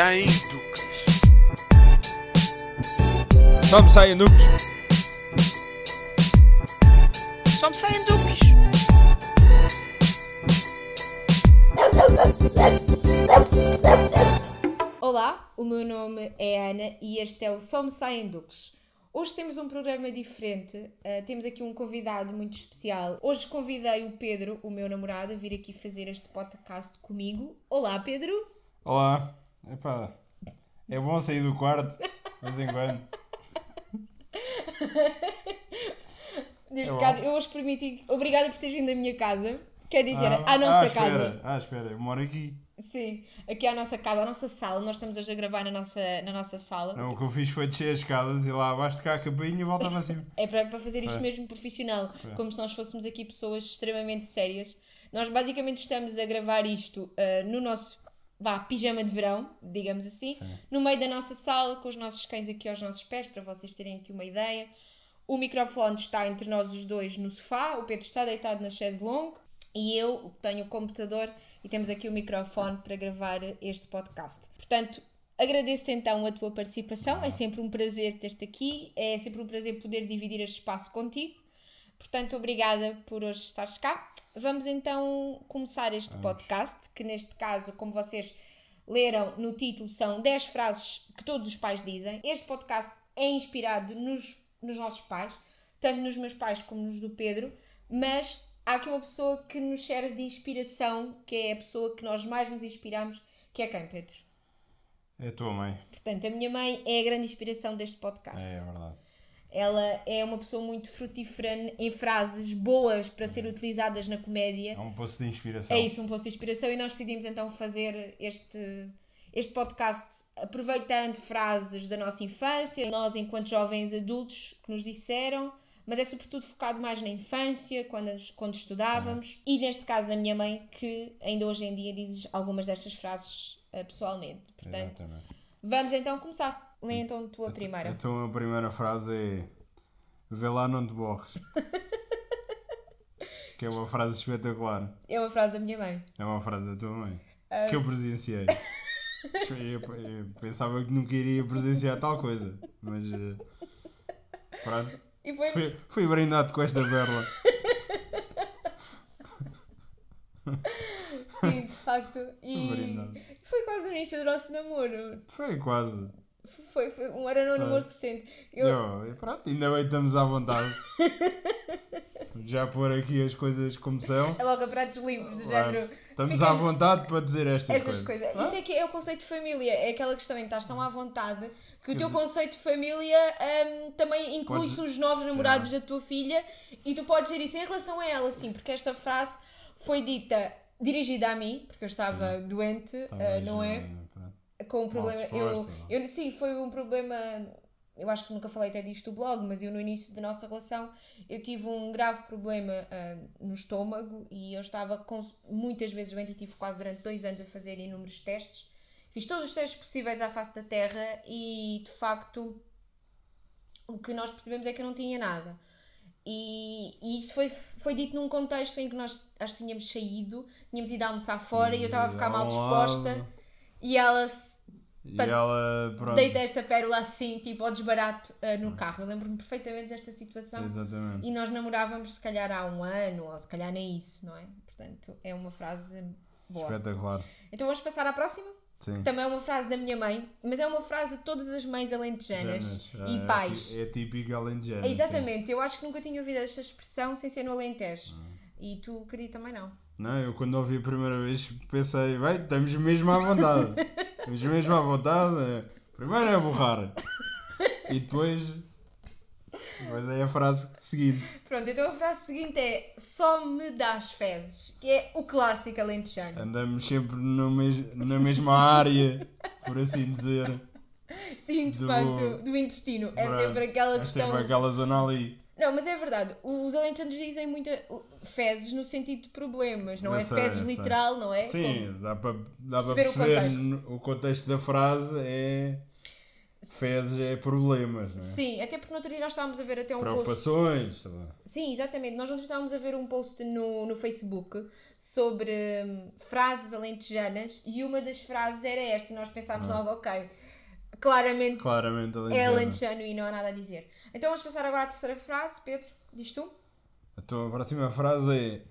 Sem duques. Só me saem duques. Só me saem duques. Olá, o meu nome é Ana e este é o Só Me Saem Duques. Hoje temos um programa diferente, uh, temos aqui um convidado muito especial. Hoje convidei o Pedro, o meu namorado, a vir aqui fazer este podcast comigo. Olá, Pedro! Olá. Epá, é bom sair do quarto, de vez em quando. Neste É bom. caso, eu hoje permiti. Obrigada por teres vindo à minha casa. Quer dizer, Ah, à nossa ah, casa. Espera. Ah, espera, eu moro aqui. Sim, aqui à nossa casa, à nossa sala. Nós estamos hoje a gravar na nossa, na nossa sala. Não, o que eu fiz foi descer as escadas e lá abaixo cá a campainha e voltava assim. É para, para fazer isto É. mesmo profissional, É. como se nós fôssemos aqui pessoas extremamente sérias. Nós basicamente estamos a gravar isto ah, no nosso vá, pijama de verão, digamos assim, Sim. no meio da nossa sala, com os nossos cães aqui aos nossos pés, para vocês terem aqui uma ideia. O microfone está entre nós os dois no sofá, o Pedro está deitado na chaise longue e eu tenho o computador e temos aqui o microfone para gravar este podcast. Portanto, agradeço-te então a tua participação, é sempre um prazer ter-te aqui, é sempre um prazer poder dividir este espaço contigo. Portanto, obrigada por hoje estares cá. Vamos então começar este podcast, que neste caso, como vocês leram no título, são 10 frases que todos os pais dizem. Este podcast é inspirado nos, nos nossos pais, tanto nos meus pais como nos do Pedro, mas há aqui uma pessoa que nos serve de inspiração, que é a pessoa que nós mais nos inspiramos, que é quem, Pedro? É a tua mãe. Portanto, a minha mãe é a grande inspiração deste podcast. É, é verdade. Ela é uma pessoa muito frutífera em frases boas para ser utilizadas na comédia. É um poço de inspiração. É isso, um posto de inspiração, e nós decidimos então fazer este, este podcast aproveitando frases da nossa infância, nós enquanto jovens adultos que nos disseram, mas é sobretudo focado mais na infância, quando, quando estudávamos, e neste caso da minha mãe, que ainda hoje em dia diz algumas destas frases eh, pessoalmente. Portanto, Exatamente. vamos então começar. Lê então a tua primeira. Então a primeira frase é Vê lá não te borres. que é uma frase espetacular. É uma frase da minha mãe. É uma frase da tua mãe. Ah. Que eu presenciei. eu, eu pensava que nunca iria presenciar tal coisa. Mas eh, pronto. Foi, Fui, fui brindado com esta berla. sim, de facto. Brindado. E foi quase o início do nosso namoro. Foi quase. Foi, foi um era um namoro recente. Eu, Eu, e pronto, ainda bem estamos à vontade. Já pôr aqui as coisas como são. é logo a pratos limpos, do género. Estamos ficas- à vontade para dizer estas, Estas coisas. coisas. Ah? Isso é que é o conceito de família. É aquela questão em que estás tão à vontade que o teu conceito de família hum, também inclui Podes- os novos namorados da tua filha e tu podes dizer isso em relação a ela, sim, porque esta frase foi dita dirigida a mim, porque eu estava doente, Estavas, uh, não é? Com um problema. Eu, disposta, eu, sim, foi um problema. Eu acho que nunca falei até disto do blog, mas eu no início da nossa relação eu tive um grave problema ah, no estômago e eu estava com, muitas vezes doente e tive quase durante dois anos a fazer inúmeros testes. Fiz todos os testes possíveis à face da Terra e de facto o que nós percebemos é que eu não tinha nada. E, e isso foi, foi dito num contexto em que nós acho que tínhamos saído, tínhamos ido almoçar fora e eu estava a ficar mal Ao disposta e ela E Portanto, ela, pronto. deita esta pérola assim, tipo ao desbarato ah, no carro. Eu lembro-me perfeitamente desta situação. Exatamente. E nós namorávamos se calhar há um ano, ou se calhar nem isso, não é? Portanto, é uma frase boa. Espetacular. Então vamos passar à próxima? Sim. Também é uma frase da minha mãe, mas é uma frase de todas as mães alentejanas Janas. e É pais. É típico alentejano. Exatamente, eu acho que nunca tinha ouvido esta expressão sem ser no Alentejo. Ah. E tu, querido, também não. Não, eu quando ouvi a primeira vez pensei, bem, estamos mesmo à vontade. estamos mesmo à vontade. Primeiro é borrar. E depois. Depois é a frase seguinte. Pronto, então a frase seguinte é Só me dás fezes, que é o clássico alentejano. Andamos sempre no mes na mesma área, por assim dizer. Sim, de do- facto, do intestino. É Pronto. sempre aquela É questão. sempre aquela zona ali. Não, mas é verdade. Os alentejanos dizem muita fezes no sentido de problemas, não Eu é sei, fezes sei. literal, não é? Sim, dá para dá para Perceber o perceber contexto. o contexto da frase é. fezes é problemas, não é? Sim, até porque no outro dia nós estávamos a ver até um post. Preocupações, lá. Sim, exatamente. Nós ontem estávamos a ver um post no, no Facebook sobre hum, frases alentejanas e uma das frases era esta e nós pensámos Ah. logo, ok, claramente Claramente é alentejano. e não há nada a dizer. Então vamos passar agora à terceira frase. Pedro, diz tu? Então a próxima frase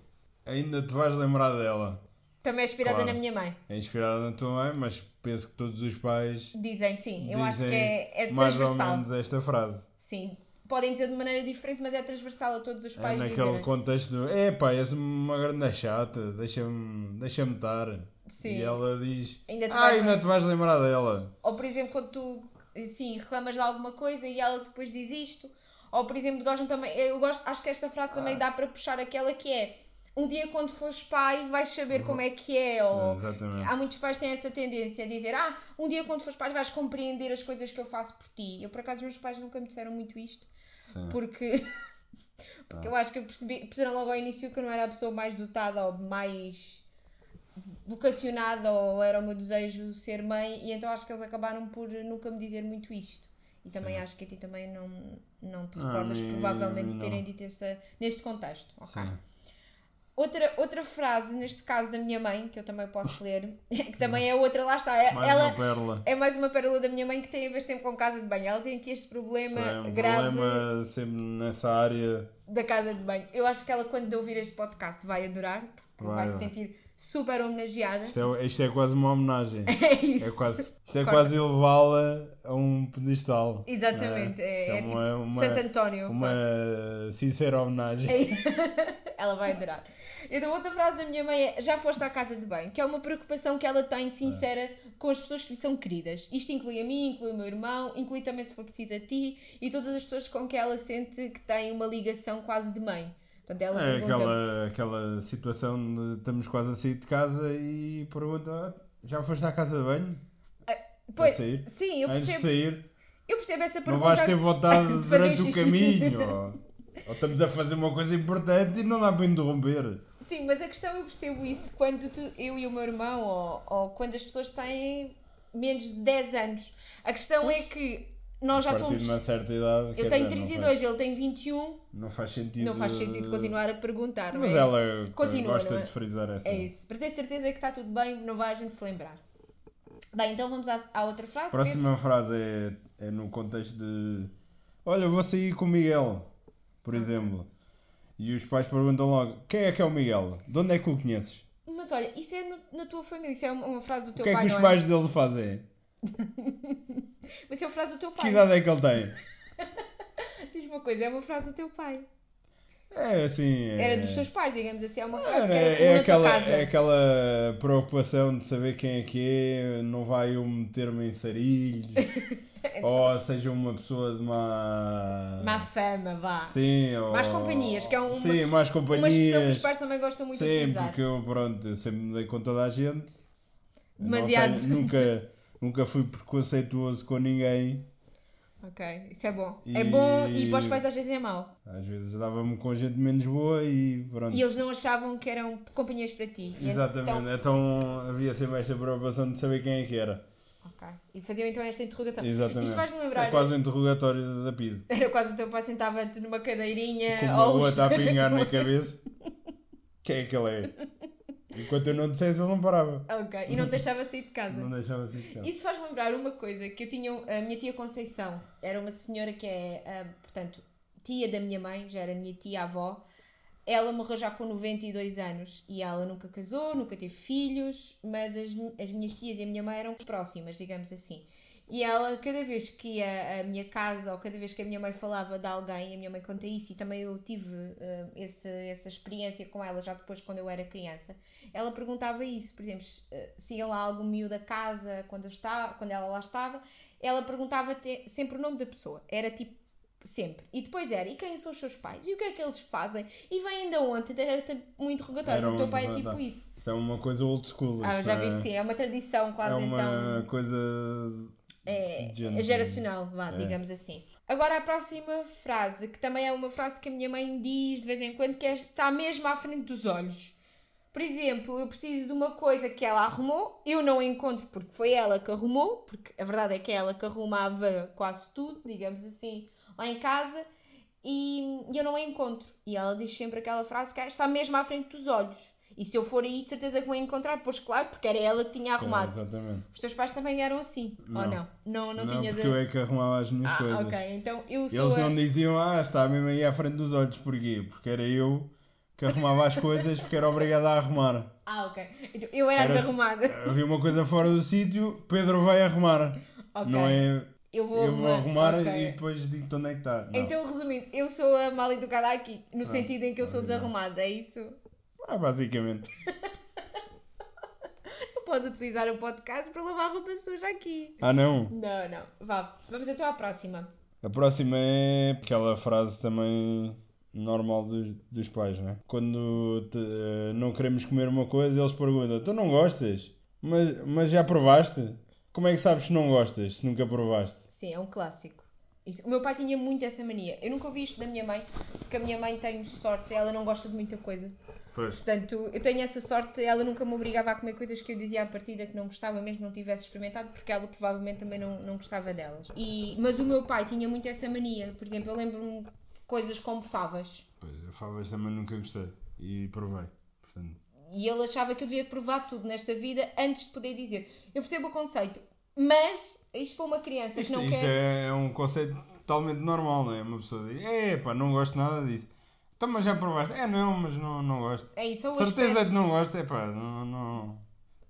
é Ainda te vais lembrar dela. Também é inspirada Claro. na minha mãe. É inspirada na tua mãe, mas penso que todos os pais Dizem sim, eu dizem acho que é, é mais ou transversal. menos esta frase. Sim. Podem dizer de maneira diferente, mas é transversal a todos os É pais naquele dizerem. contexto do É pá, és uma grande chata, deixa-me deixa estar. Sim. E ela diz Ainda te Ah, vais ainda te vais lembrar dela. Ou por exemplo, quando tu assim, reclamas de alguma coisa e ela depois diz isto. Ou por exemplo, gostam também. Eu gosto, acho que esta frase Ah. também dá para puxar aquela que é um dia quando fores pai vais saber como é que é. Ou Exatamente. há muitos pais que têm essa tendência a dizer ah, um dia quando fores pai vais compreender as coisas que eu faço por ti. Eu por acaso os meus pais nunca me disseram muito isto. Sim. Porque, porque Ah. eu acho que eu percebi, perceberam logo ao início que eu não era a pessoa mais dotada ou mais vocacionada ou era o meu desejo ser mãe e então acho que eles acabaram por nunca me dizer muito isto. E também Sim. acho que a ti também não, não te Ah, recordas nem- provavelmente de não. terem dito essa, neste contexto. ok? Sim. Outra, outra frase, neste caso da minha mãe, que eu também posso ler, que também é outra, lá está. é- Mais ela, uma pérola. é mais uma pérola da minha mãe que tem a ver sempre com casa de banho. Ela tem aqui este problema Tem um grave problema sempre nessa área. da casa de banho. Eu acho que ela, quando ouvir este podcast, vai adorar, porque vai, Vai, se sentir super homenageada. Isto é, isto é quase uma homenagem. É isso. É quase, isto é Corta. quase levá-la a um pedestal. Exatamente. É, Isto é tipo uma, uma, Santo António. uma quase. sincera homenagem. ela vai adorar. Então, outra frase da minha mãe é: Já foste à casa de banho, que é uma preocupação que ela tem sincera com as pessoas que lhe são queridas. Isto inclui a mim, inclui o meu irmão, inclui também, se for preciso, a ti e todas as pessoas com que ela sente que tem uma ligação quase de mãe. Portanto, ela É pergunta aquela, aquela situação de estamos quase a sair de casa e pergunta: "Ah, já foste à casa de banho? Pois, a sair? Sim, eu Antes de percebo, sair, eu percebo essa não pergunta. vais ter vontade durante o caminho. Ou, ou estamos a fazer uma coisa importante e não dá para interromper. Sim, mas a questão eu percebo isso quando tu- eu e o meu irmão, ou, ou quando as pessoas têm menos de 10 anos. A questão é que nós já a partir estamos. de uma certa idade. Eu tenho dizer, não 32, faz- ele tem 21, Não faz sentido. não faz sentido continuar a perguntar, Mas é? ela Continua, gosta é? de frisar essa. É isso. Para ter certeza que está tudo bem, não vai a gente se lembrar. Bem, então vamos à, à outra frase. A próxima frase é, é no contexto de Olha, vou sair com o Miguel, por exemplo. E os pais perguntam logo: quem é que é o Miguel? De onde é que o conheces? Pedro. Mas olha, isso é no- na tua família, isso é uma, uma frase do O teu que é pai, que os não pais dele fazem? Mas é uma frase do teu Que pai. idade é que ele tem? Diz uma coisa, é uma frase do teu pai. É assim. É... Era dos teus pais, digamos assim, é uma frase que Era- é, aquela, é aquela preocupação de saber quem é que é, não vai eu meter-me em sarilhos, ou seja uma pessoa de má. Má fama, vá. Sim, ou... Más companhias, que é uma- Sim, mais Uma expressão que companhias. os pais também gostam muito de Sim, utilizar. porque eu, pronto, eu sempre me dei com toda a gente. Demasiado. tenho- nunca, nunca fui preconceituoso com ninguém. Ok, isso é bom. E- É bom e para os pais às vezes é mau. Às vezes dava-me com gente menos boa e pronto. E eles não achavam que eram companhias para ti. Exatamente, Então, então havia sempre esta preocupação de saber quem é que era. ok. E faziam então esta interrogação. Exatamente. Isto faz-me Isso lembrar. É quase um interrogatório da PID. Era quase o teu pai sentava-te numa cadeirinha Com uma ao outra a pingar na cabeça. Quem é que ele é? Enquanto eu não dissesse, ele não parava. Ok, e não deixava sair de casa. Não deixava assim de casa. Isso faz lembrar uma coisa que eu tinha, a minha tia Conceição, era uma senhora que é, portanto, tia da minha mãe, já era minha tia-avó. Ela morreu já com 92 anos e ela nunca casou, nunca teve filhos, mas as, as minhas tias e a minha mãe eram próximas, digamos assim. E ela, cada vez que ia à minha casa ou cada vez que a minha mãe falava de alguém, a minha mãe conta isso e também eu tive ah, esse, essa experiência com ela já depois quando eu era criança, ela perguntava isso, por exemplo, se, eh, ia lá algum miúdo da casa quando, eu estava, quando ela lá estava, ela perguntava te- sempre o nome da pessoa, era tipo sempre. E depois era, e quem são os seus pais? E o que é que eles fazem? E vêm de onde? Era um interrogatório. Era o teu pai é tipo isso. Isto é uma coisa old school. Ah, já vi é- que sim, é uma tradição quase É uma então. coisa. É, é geracional, vá, É. digamos assim. Agora a próxima frase, que também é uma frase que a minha mãe diz de vez em quando, que é, está mesmo à frente dos olhos. Por exemplo, eu preciso de uma coisa que ela arrumou, eu não encontro porque foi ela que arrumou, porque a verdade é que é ela que arrumava quase tudo, digamos assim, lá em casa, e eu não a encontro. E ela diz sempre aquela frase que está mesmo à frente dos olhos. E se eu for aí, de certeza que vou encontrar, pois claro, porque era ela que tinha arrumado. É, exatamente. Os teus pais também eram assim, Não. ou não? Não, não, Não, tinhas porque eu é que arrumava as minhas Ah, coisas. ok, então eu sou Eles a... não diziam, ah, está mesmo aí à frente dos olhos, porquê? Porque era eu que arrumava as coisas porque era obrigado a arrumar. Ah, ok. Então, eu era, Era- desarrumada. Havia uma coisa fora do sítio, Pedro vai arrumar. Ok. Não é Eu vou eu vou arrumar ok. e depois digo-te onde é que está. Não. Então, resumindo, eu sou a mal educada aqui, no sentido em que eu sou desarrumada, é isso? Ah, basicamente. Não podes utilizar o podcast para lavar roupa suja aqui. Ah, não. Não, não. Vá, vamos então à próxima. A próxima é aquela frase também normal dos, dos pais, né? Quando te- eh, não queremos comer uma coisa, eles perguntam: Tu não gostas? Mas, mas já provaste? Como é que sabes que não gostas se nunca provaste? Sim, é um clássico. Isso- O meu pai tinha muito essa mania. Eu nunca ouvi isto da minha mãe, porque a minha mãe tem sorte, ela não gosta de muita coisa. Pois. Portanto, eu tenho essa sorte, ela nunca me obrigava a comer coisas que eu dizia à partida que não gostava, mesmo não tivesse experimentado, porque ela provavelmente também não, não gostava delas. E, mas o meu pai tinha muito essa mania. Por exemplo, eu lembro-me coisas como favas. Pois, a favas também nunca gostei. E provei. Portanto, E ele achava que eu devia provar tudo nesta vida antes de poder dizer. Eu percebo o conceito, mas isto para uma criança que isto não isto quer. é um conceito totalmente normal, não é? Uma pessoa diz: É pá, não gosto nada disso. Então, mas já provaste? É, não, mas não, não gosto. É isso, é Certeza aspecto. que não gosto, é pá, não. não...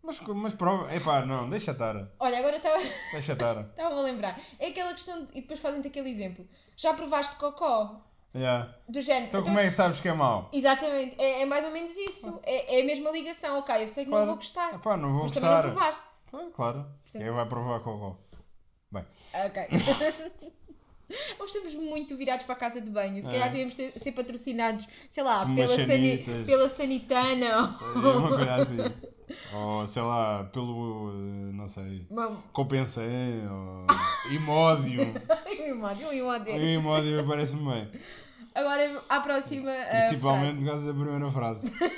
Mas, mas prova, é pá, não, deixa estar. Olha, agora estava Deixa estar. estava a lembrar. É aquela questão. de- E depois fazem-te aquele exemplo. Já provaste cocó? Yeah. Do género. Então, como é que sabes que é mau? Exatamente, é, é mais ou menos isso. É, é a mesma ligação. Ok, eu sei que não Claro. vou gostar. Epá, não vou mas gostar. também não provaste. Claro. Quem vai provar cocó? Bem, Ok. Nós estamos muito virados para a casa de banho. Se É. calhar devíamos ter- ser patrocinados, sei lá, Umas pela, sani- pela Sanitana. é uma coisa assim. ou sei lá, pelo. eh, não sei. Uma- Compensei, ou. Imódio. Um imóvel. Imódio parece-me bem. Agora, à próxima. a Principalmente por causa da primeira frase. frase.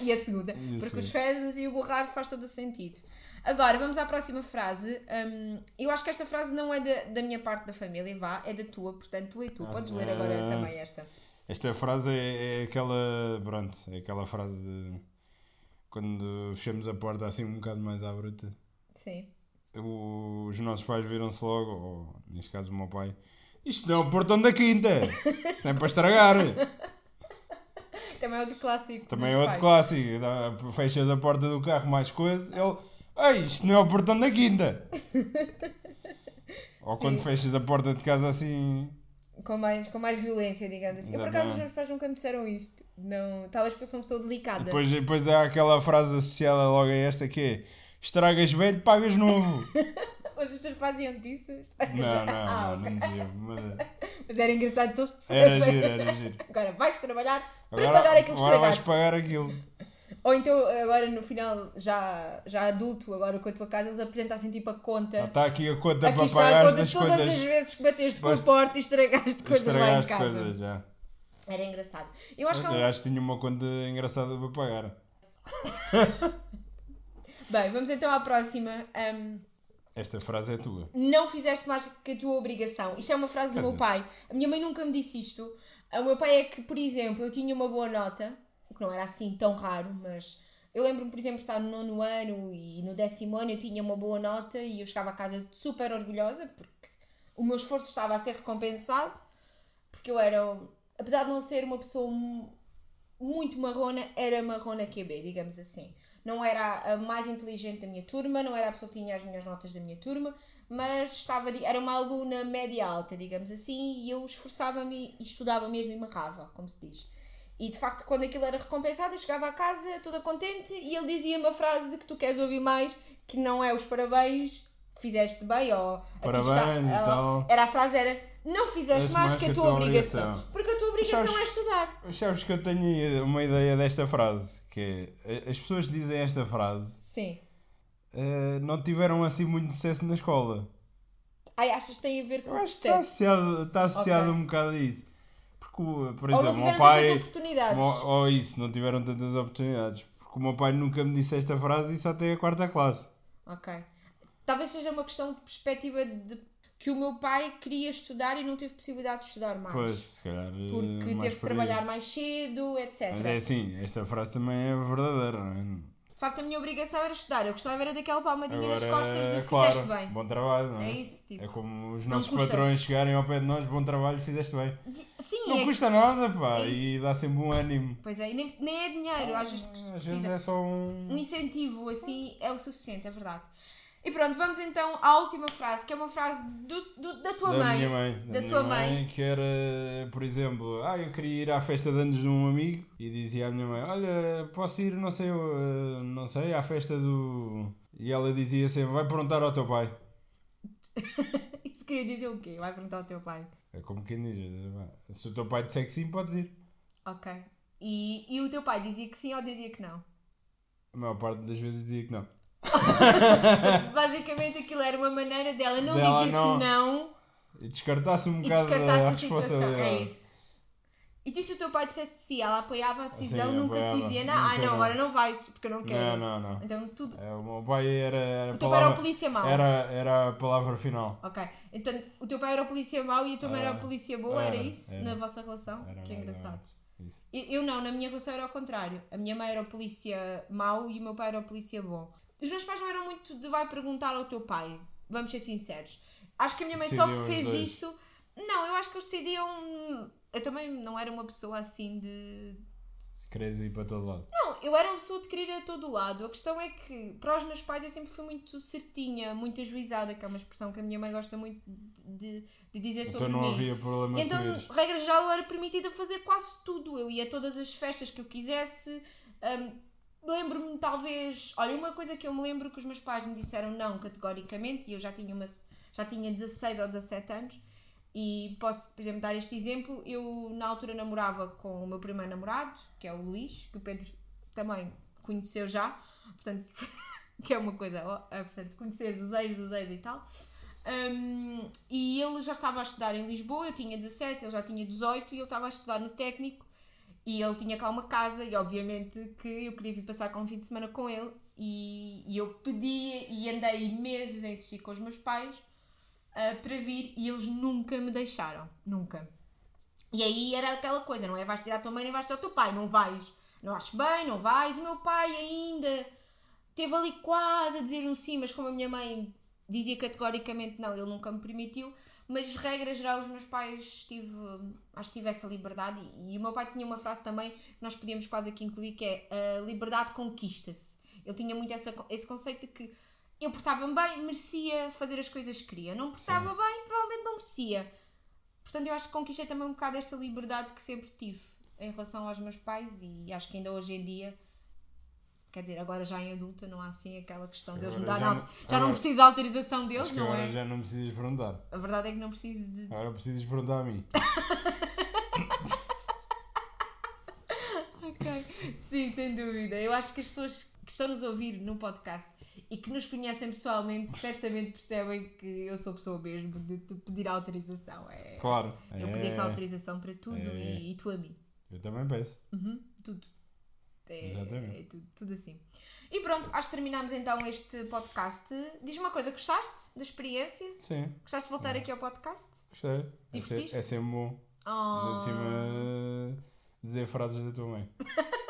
E a segunda. E a porque segunda. os fezes e o borrar faz todo o sentido. Agora, vamos à próxima frase. Hum, eu acho que esta frase não é da, da minha parte da família, vá, é da tua, portanto, lê tu. Podes ler agora Ah. também esta. Esta frase é, é aquela. Pronto, é aquela frase de. Quando fechamos a porta assim um bocado mais à bruta. Sim. os nossos pais viram-se logo, ou neste caso o meu pai, isto não é o portão da quinta, isto não é para estragar. Também é outro clássico. Também é outro pais. clássico, fechas a porta do carro mais coisa, ele, ei, isto não é o portão da quinta. ou quando Sim. fechas a porta de casa assim, Com mais, com mais violência, digamos assim. Eu, por acaso, os meus pais nunca me disseram isto. Não, talvez porque eu sou uma pessoa delicada. depois, depois há aquela frase associada logo a esta que é, estragas velho, pagas novo. Mas os teus pais diziam isso? Não, não, Ah, não, não mas Mas era engraçado se eles era giro, era giro. Agora vais trabalhar para Agora, pagar aquilo que agora vais estragaste. pagar aquilo. Ou então, agora no final, já, já adulto, agora com a tua casa, eles apresentassem tipo a conta. Está aqui a conta Aqui para está a pagar conta das todas coisas. as vezes que bateste com a Basta- porta e estragaste coisas lá em Estragaste casa. coisas já. Era engraçado. Eu acho que um... Eu acho que tinha uma conta engraçada para pagar. Bem, vamos então à próxima. Ahm, Esta frase é tua. não fizeste mais que a tua obrigação. Isto é uma frase do Quer meu dizer- pai. A minha mãe nunca me disse isto. O meu pai é que, por exemplo, eu tinha uma boa nota, o que não era assim tão raro, mas eu lembro-me, por exemplo, de estar no nono ano e no décimo ano eu tinha uma boa nota e eu chegava a casa super orgulhosa porque o meu esforço estava a ser recompensado, porque eu era, apesar de não ser uma pessoa mu- muito marrona, era marrona QB, digamos assim. Não era a mais inteligente da minha turma, não era a pessoa que tinha as melhores notas da minha turma, mas estava, era uma aluna média alta, digamos assim, e eu esforçava-me e estudava mesmo e marrava, como se diz. E de facto, quando aquilo era recompensado, eu chegava a casa toda contente e ele dizia-me a frase que tu queres ouvir mais, que não é os parabéns, fizeste bem, ou Parabéns e está, tal. Era a frase era não fizeste És mais que a tua obrigação. obrigação. Porque a tua obrigação Sabes- é estudar. Sabes que eu tenho uma ideia desta frase. Que é, as pessoas que dizem esta frase Sim. eh, não tiveram assim muito sucesso na escola. Ai, achas que tem a ver com o que está sucesso? associado, está associado Ok. um bocado a isso. Porque, por Ou exemplo, não o meu tiveram pai. tantas oportunidades. Ou, ou isso, não tiveram tantas oportunidades. Porque o meu pai nunca me disse esta frase e só tem a quarta classe. Ok. Talvez seja uma questão de perspectiva de que o meu pai queria estudar e não teve possibilidade de estudar mais. Pois, se calhar. eh, Porque teve que trabalhar mais cedo, etc. Mas é assim, esta frase também é verdadeira, não é? De facto, a minha obrigação era estudar. Eu gostava era daquela palmadinha nas Agora, costas de claro, fizeste bem. bom trabalho, não é? É isso, tipo. É como os nossos custa. patrões chegarem ao pé de nós, bom trabalho, fizeste bem. Sim, Não é custa nada, pá, É e dá sempre um ânimo. Pois é, e nem, nem é dinheiro. Às vezes, que Às vezes é só um. Um incentivo assim é o suficiente, é verdade. E pronto, vamos então à última frase, que é uma frase do, do- da tua da mãe. minha mãe. Da, Da minha tua mãe, mãe. que era, por exemplo, ah, eu queria ir à festa de anos de um amigo e dizia à minha mãe, olha, posso ir, não sei, eh, não sei, à festa do. E ela dizia sempre, vai perguntar ao teu pai. Isso queria dizer o quê? Vai perguntar ao teu pai. É como quem diz, se o teu pai disser que sim, podes ir. Ok. E, e o teu pai dizia que sim ou dizia que não? A maior parte das vezes dizia que não. Basicamente aquilo era uma maneira dela não Dela dizer não- que não E descartasse um bocado descartasse a responsabilidade. É isso. E tu, se o teu pai dissesse que sim, ela apoiava a decisão, Sim, nunca te apoiava. dizia, não, ah não, agora não vais, porque eu não quero. Não, não, não. Então tudo. É, o meu pai era, era, O teu pai era o palavra, polícia mau. era, era a palavra final. Ok. Então o teu pai era o polícia mau e a tua mãe era a polícia boa, era Era, isso? era. Na vossa relação? Era que engraçado. Eu, eu não, na minha relação era ao contrário. A minha mãe era o polícia mau e o meu pai era o polícia bom. Os meus pais não eram muito de vai perguntar ao teu pai. Vamos ser sinceros. Acho que a minha mãe só Decidiam os fez isso. Não, eu acho que eles decidiam. Eu também não era uma pessoa assim de. Queres ir para todo lado. Não, eu era uma pessoa de querer ir a todo lado. A questão é que, para os meus pais, eu sempre fui muito certinha, muito ajuizada, que é uma expressão que a minha mãe gosta muito de, de dizer Então sobre não mim. havia problema então, regra geral, eu era permitida fazer quase tudo. Eu ia a todas as festas que eu quisesse. Hum, Lembro-me, talvez. Olha, uma coisa que eu me lembro que os meus pais me disseram não categoricamente, e eu já tinha, uma, já tinha 16 ou 17 anos, e posso, por exemplo, dar este exemplo. Eu, na altura, namorava com o meu primeiro namorado, que é o Luís, que o Pedro também conheceu já, portanto, que é uma coisa. é, portanto, conheceres os ex, os ex e tal. Um, e ele já estava a estudar em Lisboa, eu tinha 17, ele já tinha 18 e ele estava a estudar no técnico e ele tinha cá uma casa e obviamente que eu queria vir passar com um fim de semana com ele e, e eu pedi e andei meses a insistir com os meus pais ah, para vir e eles nunca me deixaram, nunca. E aí era aquela coisa, não é vais tirar a tua mãe nem vais tirar o teu pai, não vais, não acho bem, não vais. O meu pai ainda teve ali quase a dizer um sim, mas como a minha mãe dizia categoricamente não, ele nunca me permitiu. Mas, regra geral, os meus pais tive, acho que tive essa liberdade. E, e o meu pai tinha uma frase também que nós podíamos quase aqui incluir, que é a liberdade conquista-se. Ele tinha muito essa, esse conceito de que eu portava-me bem, merecia fazer as coisas que queria. Não portava bem, provavelmente não merecia. Portanto, eu acho que conquistei também um bocado esta liberdade que sempre tive em relação aos meus pais e acho que ainda hoje em dia, quer dizer, agora já em adulta, não há assim aquela questão deles me darem. já não- Já, não agora- preciso da autorização deles, não agora é? já não precisas perguntar. A verdade é que não preciso de. Agora precisas perguntar a mim. Ok. Sim, sem dúvida. Eu acho que as pessoas que estão nos a ouvir no podcast e que nos conhecem pessoalmente certamente percebem que eu sou pessoa mesmo de te pedir autorização. É, Claro. Eu é, pedir-te autorização para tudo É. e, e tu a mim. Eu também peço. Uhum, tudo. É, Exatamente. é tudo, tudo assim. E pronto, acho que terminamos então este podcast. Diz-me uma coisa, gostaste da experiência? Sim, Gostaste de voltar aqui ao podcast? gostei. É, Divertiste? é sempre bom. Oh, de cima dizer frases da tua mãe.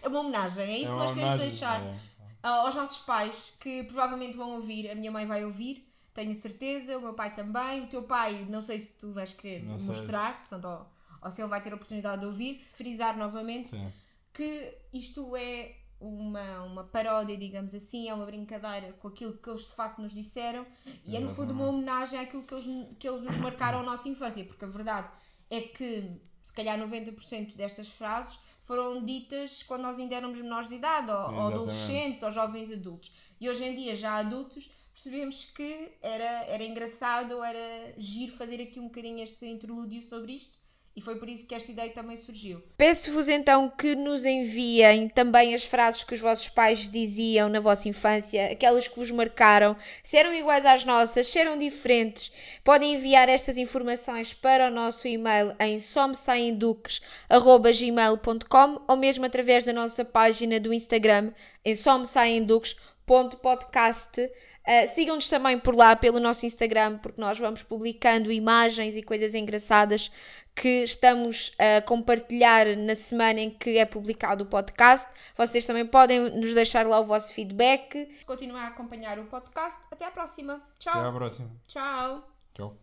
É uma homenagem, é isso é que nós queremos homenagem, deixar. é. aos nossos pais que provavelmente vão ouvir, a minha mãe vai ouvir, tenho certeza, o meu pai também, o teu pai, não sei se tu vais querer Não mostrar, se- portanto, ou, ou se ele vai ter a oportunidade de ouvir, frisar novamente Sim. Que isto é uma, uma paródia, digamos assim, é uma brincadeira com aquilo que eles de facto nos disseram e é no fundo uma homenagem àquilo que eles, que eles nos marcaram a nossa infância, porque a verdade é que se calhar 90% destas frases foram ditas quando nós ainda éramos menores de idade, ou, ou adolescentes, ou jovens adultos. E hoje em dia, já adultos, percebemos que era, era engraçado, era giro fazer aqui um bocadinho este interlúdio sobre isto E foi por isso que esta ideia também surgiu. Peço-vos então que nos enviem também as frases que os vossos pais diziam na vossa infância, aquelas que vos marcaram, se eram iguais às nossas, se eram diferentes. Podem enviar estas informações para o nosso e-mail em somsaenduques.gmail.com ou mesmo através da nossa página do Instagram em somsaenduques.podcast. Uh, Sigam-nos também por lá, pelo nosso Instagram, porque nós vamos publicando imagens e coisas engraçadas que estamos a compartilhar na semana em que é publicado o podcast. Vocês também podem nos deixar lá o vosso feedback. Continuar a acompanhar o podcast. Até à próxima. Tchau. Até à próxima. Tchau. Tchau.